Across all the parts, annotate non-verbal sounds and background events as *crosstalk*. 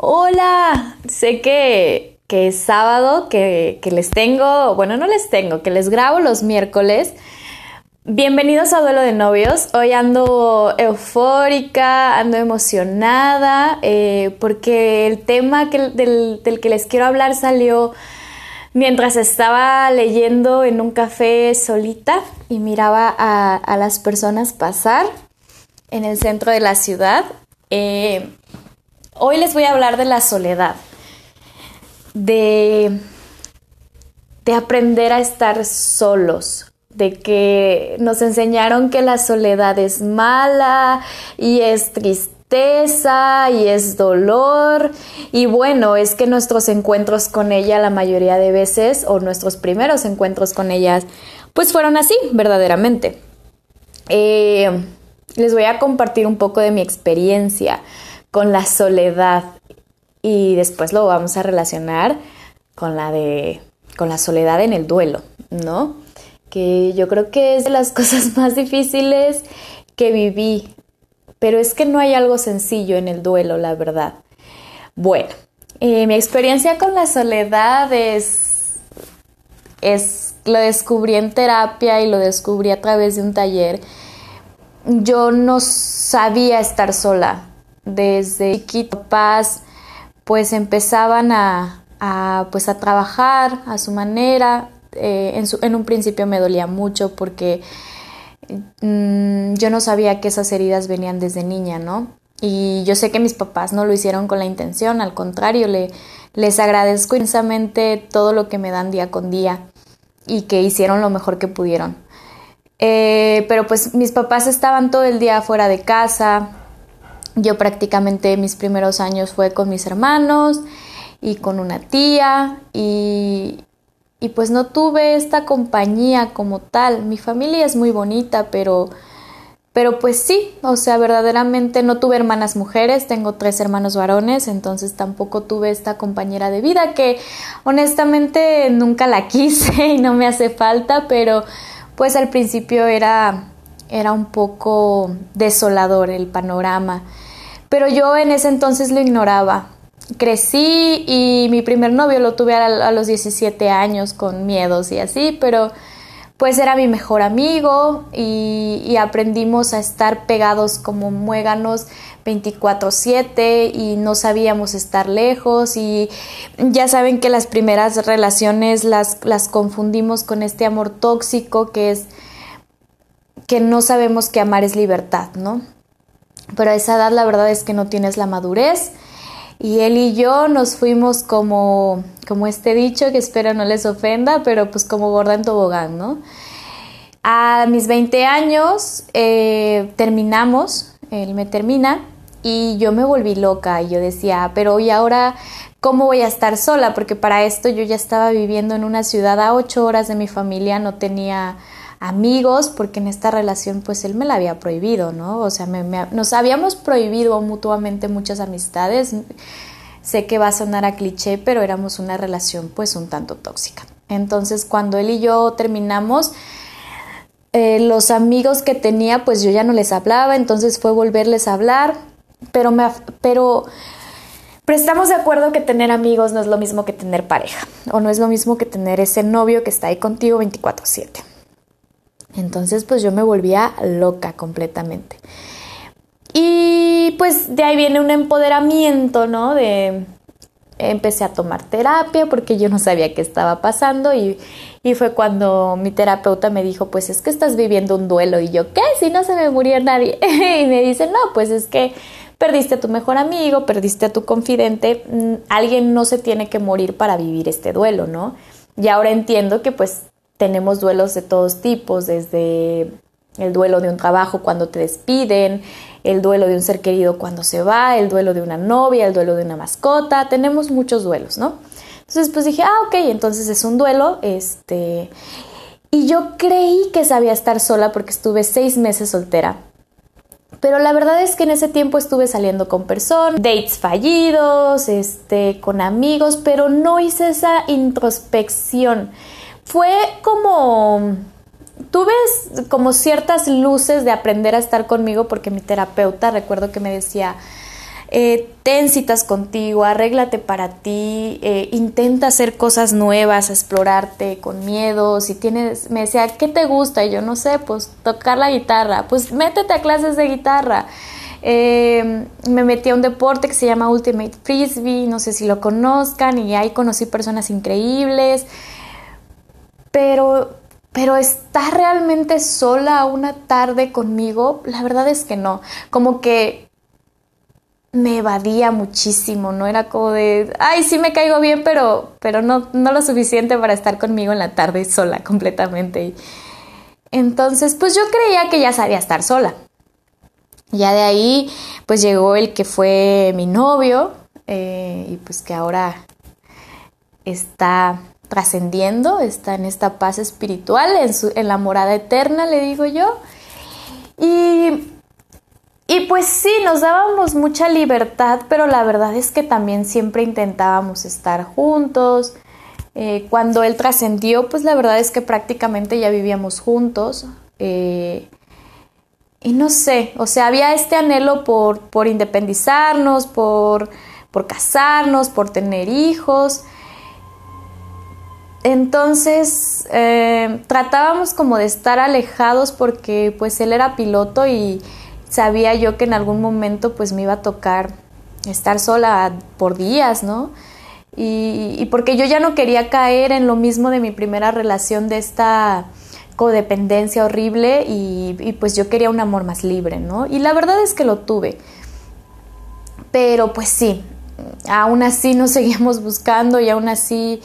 Hola, sé que, que es sábado, que, que les tengo, bueno, no les tengo, que les grabo los miércoles. Bienvenidos a Duelo de Novios. Hoy ando eufórica, ando emocionada, eh, porque el tema que, del, del, que les quiero hablar salió mientras estaba leyendo en un café solita y miraba a, a las personas pasar en el centro de la ciudad. Eh, hoy les voy a hablar de la soledad, de, de aprender a estar solos, de que nos enseñaron que la soledad es mala y es tristeza y es dolor y bueno, es que nuestros encuentros con ella la mayoría de veces o nuestros primeros encuentros con ellas pues fueron así verdaderamente. Eh, les voy a compartir un poco de mi experiencia con la soledad y después lo vamos a relacionar con la de con la soledad en el duelo, ¿no? Que yo creo que es de las *laughs* cosas más difíciles que viví, pero es que no hay algo sencillo en el duelo, la verdad. Bueno, eh, mi experiencia con la soledad es, es, lo descubrí en terapia y lo descubrí a través de un taller yo no sabía estar sola. Desde chiquito, paz, pues empezaban a, pues a trabajar a su manera. Eh, en, su, un principio me dolía mucho porque mmm, yo no sabía que esas heridas venían desde niña, ¿no? Y yo sé que mis papás no lo hicieron con la intención, al contrario, le, les agradezco inmensamente todo lo que me dan día con día y que hicieron lo mejor que pudieron. Eh, pero pues mis papás estaban todo el día fuera de casa. Yo prácticamente mis primeros años fue con mis hermanos y con una tía y, y pues no tuve esta compañía como tal. Mi familia es muy bonita, pero, pero pues sí, o sea, verdaderamente no tuve hermanas mujeres, tengo tres hermanos varones, entonces tampoco tuve esta compañera de vida que honestamente nunca la *laughs* quise y no me hace falta, pero pues al principio era, era un poco desolador el panorama, pero yo en ese entonces lo ignoraba. Crecí y mi primer novio lo tuve a, los 17 años con miedos y así, pero pues era mi mejor amigo y, y, aprendimos a estar pegados como muéganos 24/7 y no sabíamos estar lejos y ya saben que las primeras relaciones las, las confundimos con este amor tóxico que es que no sabemos que amar es libertad, ¿no? Pero a esa edad la verdad es que no tienes la madurez y él y yo nos fuimos como, como este dicho que espero no les ofenda, pero pues como gorda en tobogán, ¿no? A mis 20 años eh, terminamos, él me termina y yo me volví loca y yo decía, pero ¿y ahora cómo voy a estar sola? Porque para esto yo ya estaba viviendo en una ciudad a ocho horas de mi familia, no tenía amigos, porque en esta relación pues él me la había prohibido, ¿no? O sea, me, nos habíamos prohibido mutuamente muchas amistades. Sé que va a sonar a cliché, pero éramos una relación pues un tanto tóxica. Entonces cuando él y yo terminamos, eh, los amigos que tenía pues yo ya no les hablaba, entonces fue volverles a hablar, pero me... Pero, pero estamos de acuerdo que tener amigos no es lo mismo que tener pareja, o no es lo mismo que tener ese novio que está ahí contigo 24/7. Entonces pues yo me volvía loca completamente. Y pues de ahí viene un empoderamiento, ¿no? De empecé a tomar terapia porque yo no sabía qué estaba pasando y, y, fue cuando mi terapeuta me dijo, pues es que estás viviendo un duelo y yo, ¿qué? Si no se me murió nadie. *laughs* y me dice, no, pues es que perdiste a tu mejor amigo, perdiste a tu confidente, alguien no se tiene que morir para vivir este duelo, ¿no? Y ahora entiendo que pues tenemos duelos de todos tipos, desde el duelo de un trabajo cuando te despiden, el duelo de un ser querido cuando se va, el duelo de una novia, el duelo de una mascota, tenemos muchos duelos, ¿no? Entonces pues dije, ah, ok, entonces es un duelo, este... Y yo creí que sabía estar sola porque estuve seis meses soltera. Pero la verdad es que en ese tiempo estuve saliendo con personas, dates fallidos, este, con amigos, pero no hice esa introspección fue como tuve como ciertas luces de aprender a estar conmigo porque mi terapeuta recuerdo que me decía eh, ten citas contigo, arréglate para ti, eh, intenta hacer cosas nuevas, explorarte con miedo. Si tienes, me decía, ¿qué te gusta? Y yo no sé, pues tocar la guitarra. Pues métete a clases de guitarra. Eh, me metí a un deporte que se llama Ultimate Frisbee, no sé si lo conozcan, y ahí conocí personas increíbles. Pero, pero estar realmente sola una tarde conmigo, la verdad es que no. Como que me evadía muchísimo, ¿no? Era como de, ay, sí me caigo bien, pero, pero no, no lo suficiente para estar conmigo en la tarde sola completamente. entonces, pues yo creía que ya sabía estar sola. Ya de ahí, pues llegó el que fue mi novio eh, y pues que ahora está trascendiendo, está en esta paz espiritual, en, su, en la morada eterna, le digo yo. Y y pues sí, nos dábamos mucha libertad, pero la verdad es que también siempre intentábamos estar juntos. Eh, cuando él trascendió, pues la verdad es que prácticamente ya vivíamos juntos. Eh, y no sé, o sea, había este anhelo por, por independizarnos, por, por casarnos, por tener hijos. Entonces eh, tratábamos como de estar alejados porque pues él era piloto y sabía yo que en algún momento pues me iba a tocar estar sola por días, ¿no? Y, porque yo ya no quería caer en lo mismo de mi primera relación de esta codependencia horrible y, y, pues yo quería un amor más libre, ¿no? Y la verdad es que lo tuve. Pero pues sí, aún así nos *laughs* seguíamos buscando y aún así,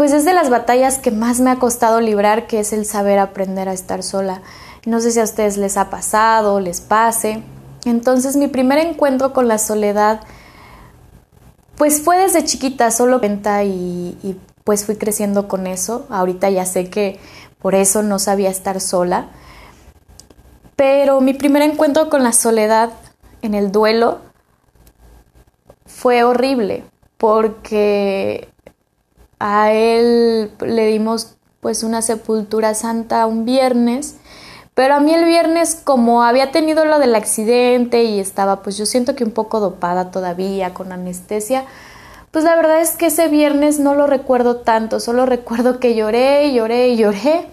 pues es de las batallas que más me ha costado librar, que es el saber aprender a estar sola. No sé si a ustedes les ha pasado, les pase. Entonces mi primer encuentro con la soledad pues fue desde chiquita, solo venta y, y pues fui creciendo con eso. Ahorita ya sé que por eso no sabía estar sola. Pero mi primer encuentro con la soledad en el duelo fue horrible porque a él le dimos pues una sepultura santa un viernes pero a mí el viernes, como había tenido lo del accidente y estaba, pues yo siento que un poco dopada todavía, con anestesia, pues la verdad es que ese viernes no lo recuerdo tanto, solo recuerdo que lloré, lloré, lloré.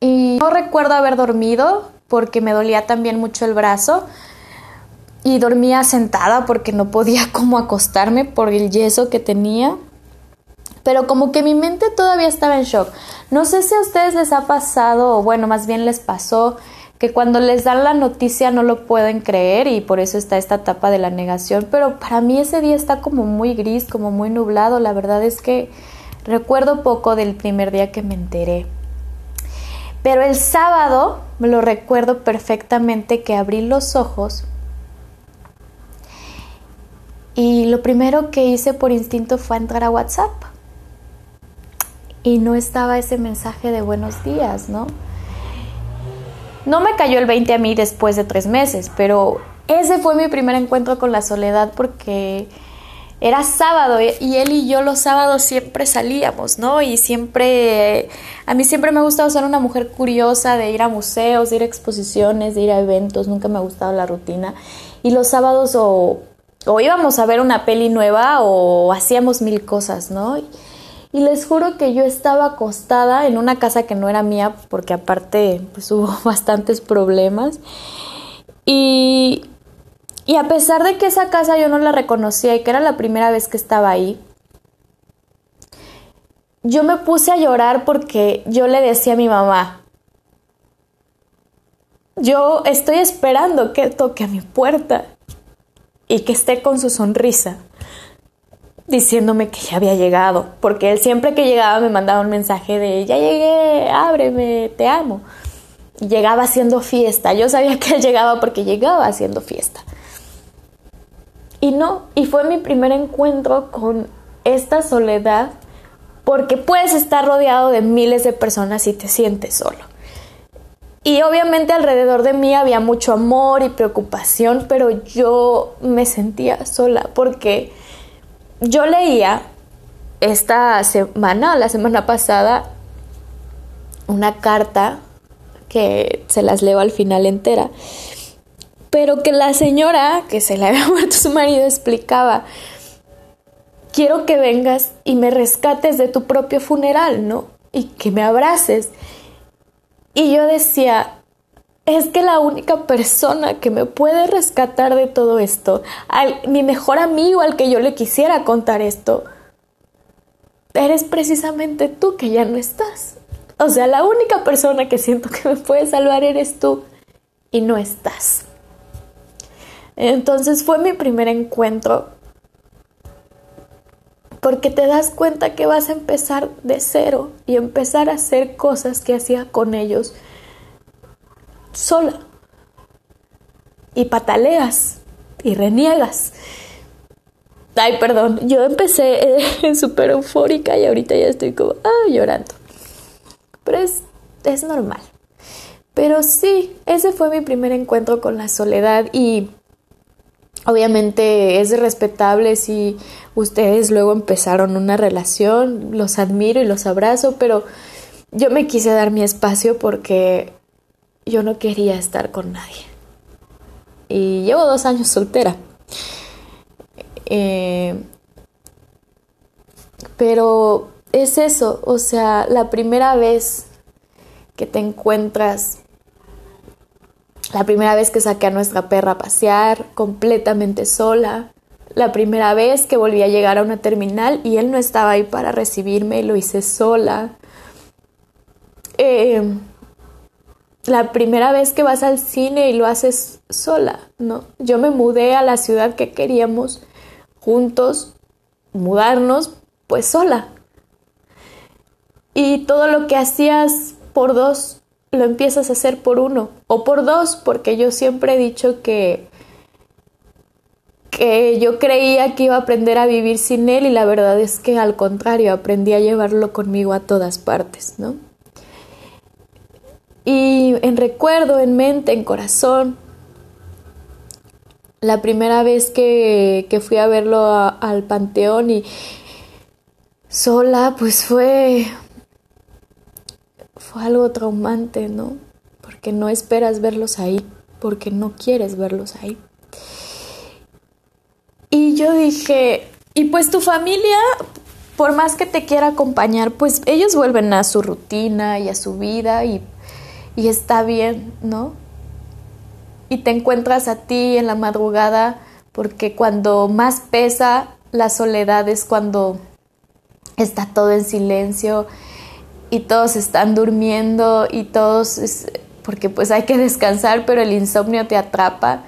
Y no recuerdo haber dormido porque me dolía también mucho el brazo y dormía sentada porque no podía *laughs* como acostarme por el yeso que tenía pero como que mi mente todavía estaba en shock. No sé si a ustedes les ha pasado, o bueno, más bien les pasó, que cuando les dan la noticia no lo pueden creer y por eso está esta etapa de la negación, pero para mí ese día está como muy gris, como muy nublado, la verdad es que recuerdo poco del primer día que me enteré. Pero el sábado me lo recuerdo perfectamente que abrí los ojos y lo primero que hice por instinto fue entrar a WhatsApp y no estaba ese mensaje de buenos días, ¿no? No me cayó el 20 a mí después de tres meses, pero ese fue mi primer encuentro con la soledad porque era sábado y él y yo los sábados siempre salíamos, ¿no? Y siempre, a mí siempre me ha gustado ser una mujer curiosa de ir a museos, de ir a exposiciones, de ir a eventos, nunca me ha gustado la rutina. Y los sábados o, o íbamos a ver una peli nueva o hacíamos mil cosas, ¿no? Les juro que yo estaba acostada en una casa que no era mía, porque aparte pues *laughs* hubo bastantes problemas. Y, y a pesar de que esa casa yo no la reconocía y que era la primera vez que estaba ahí, yo me puse a llorar porque yo le decía a mi mamá, yo estoy esperando que toque a mi puerta y que esté con su sonrisa diciéndome que ya había llegado, porque él siempre que llegaba me mandaba un mensaje de, ya llegué, ábreme, te amo. Llegaba haciendo fiesta, yo sabía que él llegaba porque llegaba haciendo fiesta. Y no, y fue mi primer encuentro con esta soledad, porque puedes estar rodeado de miles de personas y te sientes solo. Y obviamente alrededor de mí había mucho amor y preocupación, pero yo me sentía sola porque yo leía esta semana, la semana pasada, una carta que se las leo al final entera, pero que la señora que se le *laughs* había muerto su marido explicaba, quiero que vengas y me rescates de tu propio funeral, ¿no? Y que me abraces. Y yo decía, es que la única persona que me puede rescatar de todo esto, mi mejor amigo al que yo le quisiera contar esto, eres precisamente tú que ya no estás. O sea, la única persona que siento que me puede salvar eres tú y no estás. Entonces fue mi primer encuentro porque te das cuenta que vas a empezar de cero y empezar a hacer cosas que hacía con ellos sola. Y pataleas y reniegas Ay, perdón, yo empecé eh, *laughs* súper eufórica y ahorita ya estoy como ah, llorando. Pero es, es normal. Pero sí, ese fue mi primer encuentro con la soledad y obviamente es respetable si ustedes luego empezaron una relación, los admiro y los abrazo, pero yo me quise dar mi espacio porque yo no quería estar con nadie. Y llevo dos años soltera. Eh, pero es eso, o sea, la primera vez que te encuentras, la primera vez que saqué a nuestra perra a pasear completamente sola, la primera vez que volví a llegar a una terminal y él no estaba ahí para recibirme y lo hice sola. Eh, la primera vez que vas al cine y lo haces sola, ¿no? Yo me mudé a la ciudad que queríamos juntos, mudarnos, pues sola. Y todo lo que hacías por dos, lo empiezas a hacer por uno o por dos, porque yo siempre he dicho que que yo creía que iba a aprender a vivir sin él y la verdad es que al contrario, aprendí a llevarlo conmigo a todas partes, ¿no? Y en recuerdo, en mente, en corazón, la primera vez que, fui a verlo al panteón y sola, pues fue, fue algo traumante, ¿no? Porque no esperas verlos ahí, porque no quieres verlos ahí. Y yo dije, y pues tu familia, por más que te quiera acompañar, pues ellos vuelven a su rutina y a su vida y, y está bien, ¿no? y te encuentras a ti en la madrugada porque cuando más pesa la soledad es cuando está todo en silencio y todos están durmiendo y todos porque pues hay que descansar pero el insomnio te atrapa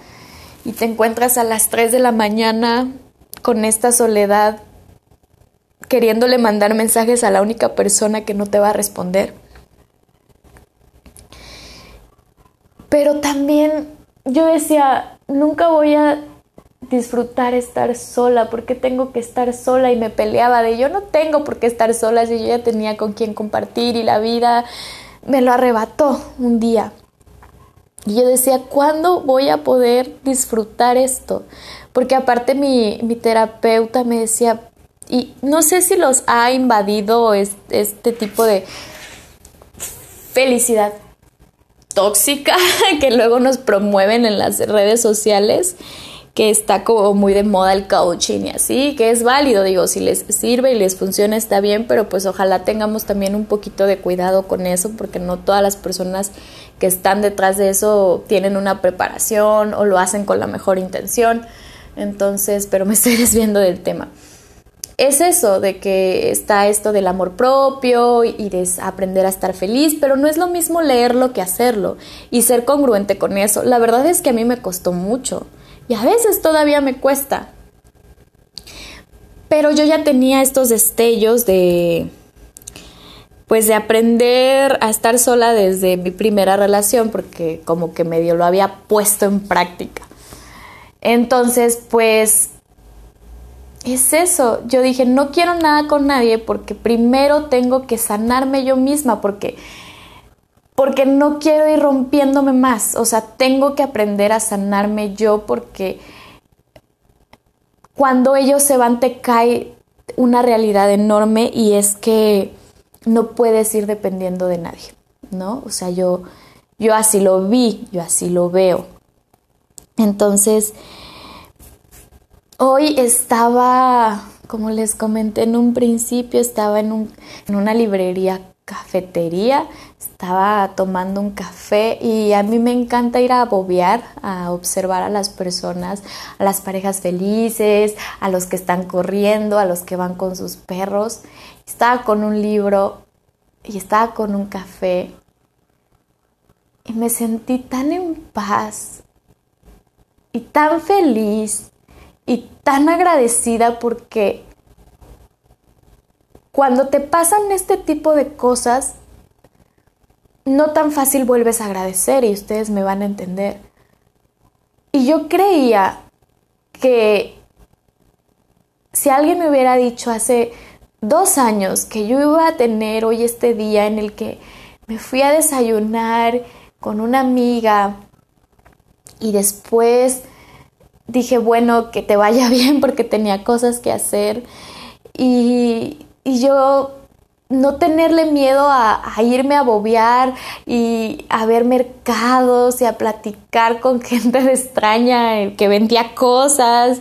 y te encuentras a las 3 de la mañana con esta soledad queriéndole mandar mensajes a la única persona que no te va a responder. Pero también yo decía, nunca voy a disfrutar estar sola, porque tengo que estar sola y me peleaba de yo no tengo por qué estar sola si yo ya tenía con quien compartir y la vida me lo arrebató un día. Y yo decía, ¿cuándo voy a poder disfrutar esto? Porque aparte mi, mi terapeuta me decía, y no sé si los ha invadido este, este tipo de felicidad tóxica *laughs* que luego nos promueven en las redes sociales, que está como muy de moda el coaching y así, que es válido, digo, si les sirve y les funciona está bien, pero pues ojalá tengamos también un poquito de cuidado con eso, porque no todas las personas que están detrás de eso tienen una preparación o lo hacen con la mejor intención. Entonces, pero me *laughs* estoy desviando del tema es eso, de que está esto del amor propio y de aprender a estar feliz, pero no es lo mismo leerlo que hacerlo y ser congruente con eso. La verdad es que a mí me costó mucho y a veces todavía me cuesta. Pero yo ya tenía estos destellos de pues de aprender a estar sola desde mi primera relación porque como que medio lo había puesto en práctica. Entonces, pues es eso. Yo dije, no quiero nada con nadie porque primero tengo que sanarme yo misma, porque, porque no quiero ir rompiéndome más. O sea, tengo que aprender a sanarme yo porque cuando ellos se van te cae una realidad enorme y es que no puedes ir dependiendo de nadie, ¿no? O sea, yo, yo así lo vi, yo así lo veo. Entonces, hoy estaba, como les comenté en un principio, estaba en, un, en una librería cafetería, estaba tomando un café y a mí me encanta ir a bobear, a observar a las personas, a las parejas felices, a los que están corriendo, a los que van con sus perros. Estaba con un libro y estaba con un café y me sentí tan en paz y tan feliz y tan agradecida porque cuando te pasan este tipo de cosas, no tan fácil vuelves a agradecer y ustedes me van a entender. Y yo creía que si alguien me hubiera dicho hace dos años que yo iba a tener hoy este día en el que me fui a desayunar con una amiga y después dije, bueno, que te vaya *laughs* bien porque tenía cosas que hacer y, y yo no tenerle miedo a, irme a bobear y a ver mercados y a platicar con *laughs* gente extraña que vendía cosas.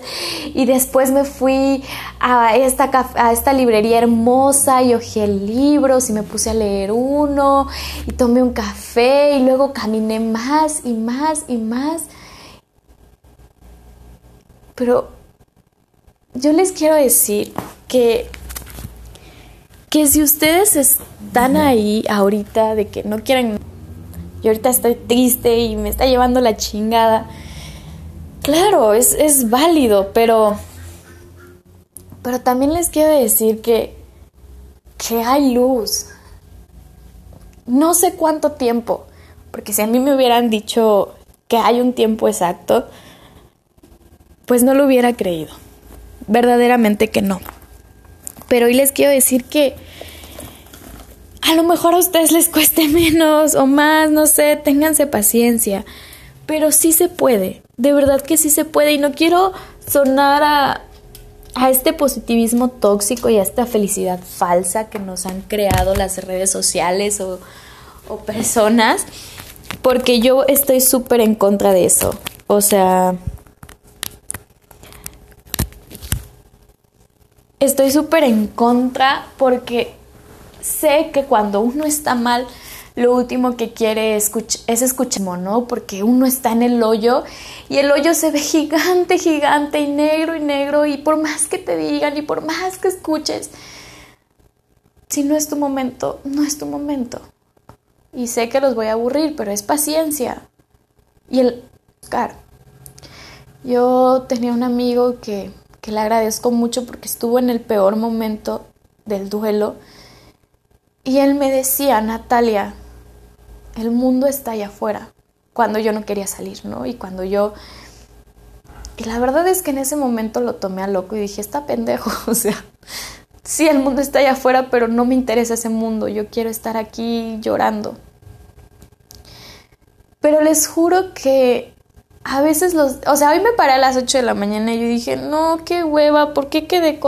Y después me fui a esta, a esta librería hermosa y ojé libros y me puse a leer uno y tomé un café y luego caminé más y más y más. Pero yo les quiero decir que que si ustedes están ahí ahorita de que no quieren, yo ahorita estoy triste y me está llevando la chingada, claro, es, es válido, pero, pero también les quiero decir que, que hay luz. No sé cuánto tiempo, porque si a mí me hubieran dicho que hay un tiempo exacto, pues no lo hubiera creído. Verdaderamente que no. Pero hoy les quiero decir que a lo mejor a ustedes les cueste *laughs* menos o más, no sé, ténganse paciencia. Pero sí se puede, de verdad que sí se puede. Y no quiero sonar a, a este positivismo tóxico y a esta felicidad falsa que nos han creado las redes sociales o, o personas, porque yo estoy súper en contra de eso. O sea, estoy súper en contra porque sé que cuando uno está mal, lo último que quiere es escuchar, ¿no? Porque uno está en el hoyo y el hoyo se ve gigante, gigante y negro y negro y por más que te digan y por más que escuches, si no es tu momento, no es tu momento. Y sé que los voy a aburrir, pero es paciencia. Y el... Claro. Yo tenía un amigo que que le agradezco mucho porque estuvo en el peor momento del duelo. Y él me decía, Natalia, el mundo está allá afuera, cuando yo no quería salir, ¿no? Y cuando yo... Y la verdad es que en ese momento lo tomé a loco y dije, está pendejo, *laughs* o sea, sí, el mundo está allá afuera, pero no me interesa ese mundo, yo quiero estar aquí llorando. Pero les juro que a veces los, o sea, hoy me paré a las 8 de la mañana y yo dije, no, qué hueva, ¿por qué quedé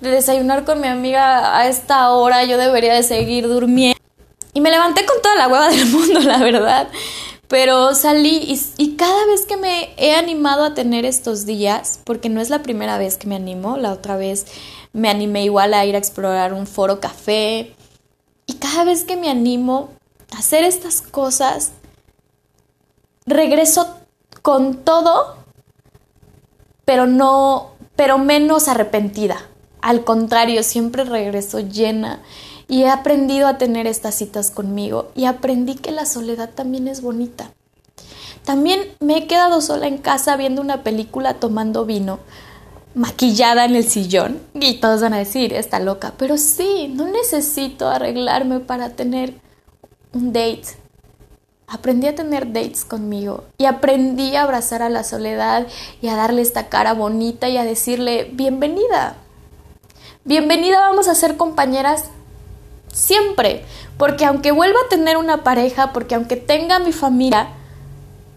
de desayunar con mi amiga a esta hora? Yo debería de seguir durmiendo. Y me levanté con toda la hueva del mundo, *laughs* la verdad. Pero salí y, y, cada vez que me he animado a tener estos días, porque no es la primera vez que me animo, la otra vez me animé igual a ir a explorar un foro café. Y cada vez que me animo a hacer estas cosas, regreso con todo, pero no, pero menos arrepentida. Al contrario, siempre regreso llena y he aprendido a tener estas citas conmigo y aprendí que la soledad también es bonita. También me he quedado sola en casa viendo una película tomando vino, maquillada en el sillón y todos van a decir, está loca, pero sí, no necesito arreglarme para tener un date Aprendí a tener dates conmigo y aprendí a abrazar a la soledad y a darle esta cara bonita y a decirle, bienvenida. Bienvenida, vamos a ser compañeras siempre, porque aunque vuelva a tener una pareja, porque aunque tenga mi familia,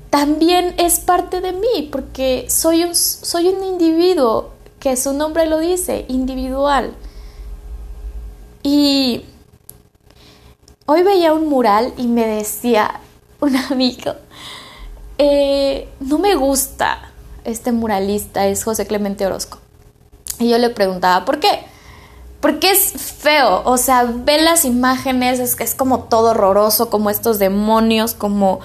también es parte de mí, porque soy un, soy un individuo, que su nombre lo dice, individual. Y hoy veía un mural y me decía, un amigo eh, no me gusta este muralista, es José Clemente Orozco. Y yo le preguntaba, ¿por qué? Porque es feo, o sea, ve las imágenes, es, es como todo horroroso, como estos demonios, como,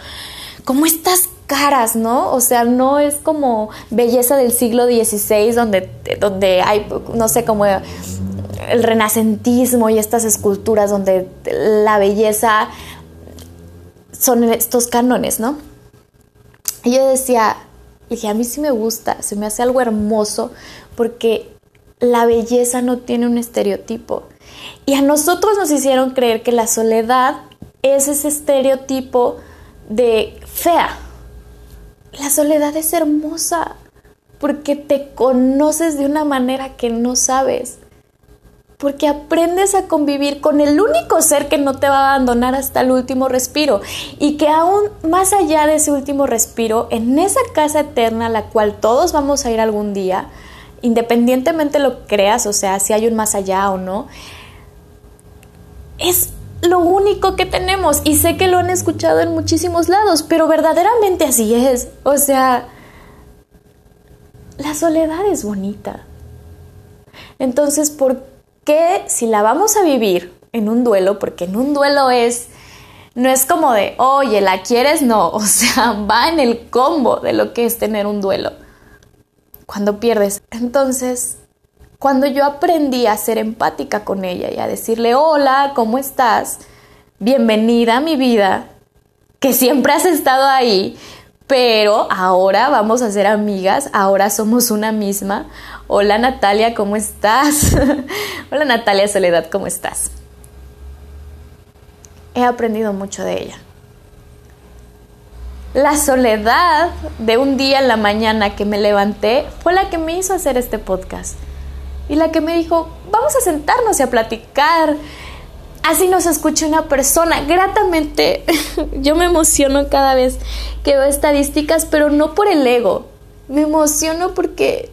como estas caras, ¿no? O sea, no es como belleza del siglo XVI donde, donde hay, no sé, como el renacentismo y estas esculturas donde la belleza son estos cánones, ¿no? Y yo decía, dije, a mí sí me gusta, se me hace algo hermoso porque la belleza no tiene un estereotipo. Y a nosotros nos hicieron creer que la soledad es ese estereotipo de fea. La soledad es hermosa porque te conoces de una manera que no sabes. Porque aprendes a convivir con el único ser que no te va a abandonar hasta el último respiro. Y que aún más allá de ese último respiro, en esa casa eterna a la cual todos vamos a ir algún día, independientemente lo creas, o sea, si hay un más allá o no, es lo único que tenemos. Y sé que lo han escuchado en muchísimos lados, pero verdaderamente así es. O sea, la soledad es bonita. Entonces, ¿por qué si la vamos a vivir en un duelo? Porque en un duelo es... No es como de, oye, ¿la quieres? No, *laughs* o sea, va en el combo de lo que es tener un duelo cuando pierdes. Entonces, cuando yo aprendí a ser empática con ella y a decirle, hola, ¿cómo estás? Bienvenida a mi vida, que siempre has estado ahí, pero ahora vamos a ser amigas, ahora somos una misma. Hola Natalia, ¿cómo estás? *laughs* hola Natalia Soledad, ¿cómo estás? He aprendido mucho de ella. La soledad de un día en la mañana que me levanté fue la que me hizo hacer este podcast. Y la que me dijo, vamos a sentarnos y a platicar. Así nos escucha una persona. Gratamente, *laughs* yo me emociono cada vez que veo estadísticas, pero no por el ego. Me emociono porque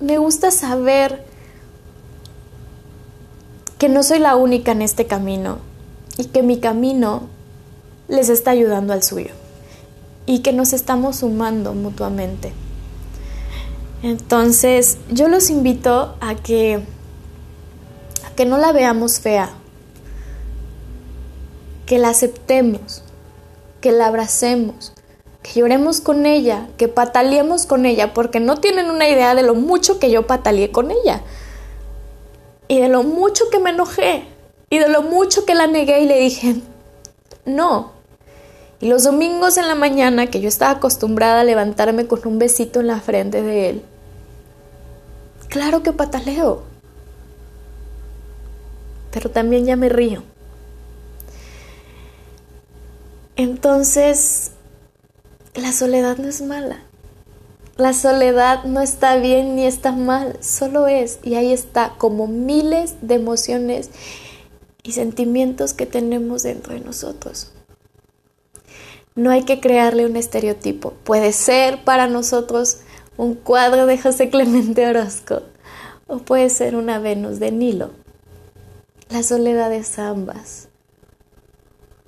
me gusta saber que no soy la única en este camino y que mi camino les está ayudando al suyo y que nos estamos sumando mutuamente. Entonces, yo los invito a que a que no la veamos fea, que la aceptemos, que la abracemos, que lloremos con ella, que pataleemos con ella, porque no tienen una idea de lo mucho que yo pataleé con ella, y de lo mucho que me enojé, y de lo mucho que la negué y le dije, no, y los domingos en la mañana, que yo estaba acostumbrada a levantarme con un besito en la frente de él, claro que pataleo, pero también ya me río. Entonces, la soledad no es mala. La soledad no está bien ni está mal, solo es y ahí está como miles de emociones y sentimientos que tenemos dentro de nosotros. No hay que crearle un estereotipo. Puede ser para nosotros un cuadro de José Clemente Orozco o puede ser una Venus de Nilo. La soledad es ambas,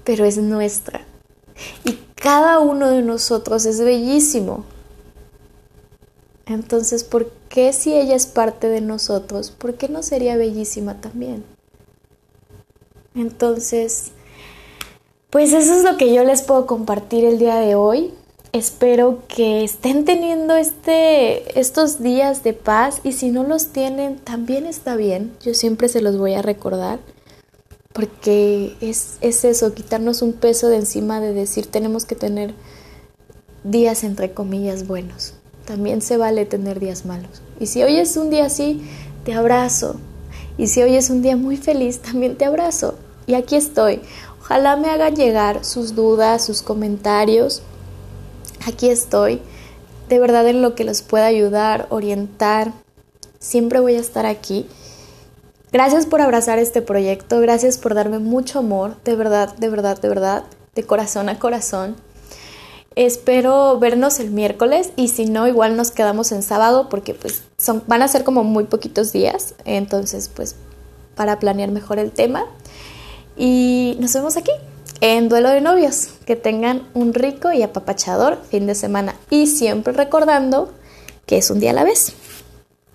pero es nuestra. Y cada uno de nosotros es bellísimo. Entonces, ¿por qué si ella es parte de nosotros, por qué no sería bellísima también? Entonces, pues eso es lo que yo les puedo compartir el día de hoy. Espero que estén teniendo este, estos días de paz y si no los tienen, también está bien. Yo siempre se los voy a recordar porque es, es eso, quitarnos un peso de encima de decir tenemos que tener días entre comillas buenos. También se vale tener días malos. Y si hoy es un día así, te abrazo. Y si hoy es un día muy feliz, también te abrazo. Y aquí estoy. Ojalá me hagan llegar sus dudas, sus comentarios. Aquí estoy. De verdad en lo que los pueda ayudar, orientar. Siempre voy a estar aquí. Gracias por abrazar este proyecto, gracias por darme mucho amor, de verdad, de verdad, de verdad, de corazón a corazón. Espero vernos el miércoles y si no, igual nos quedamos en sábado porque pues son, van a ser como muy poquitos días, entonces pues para planear mejor el tema. Y nos vemos aquí en duelo de novios. Que tengan un rico y apapachador fin de semana y siempre recordando que es un día a la vez.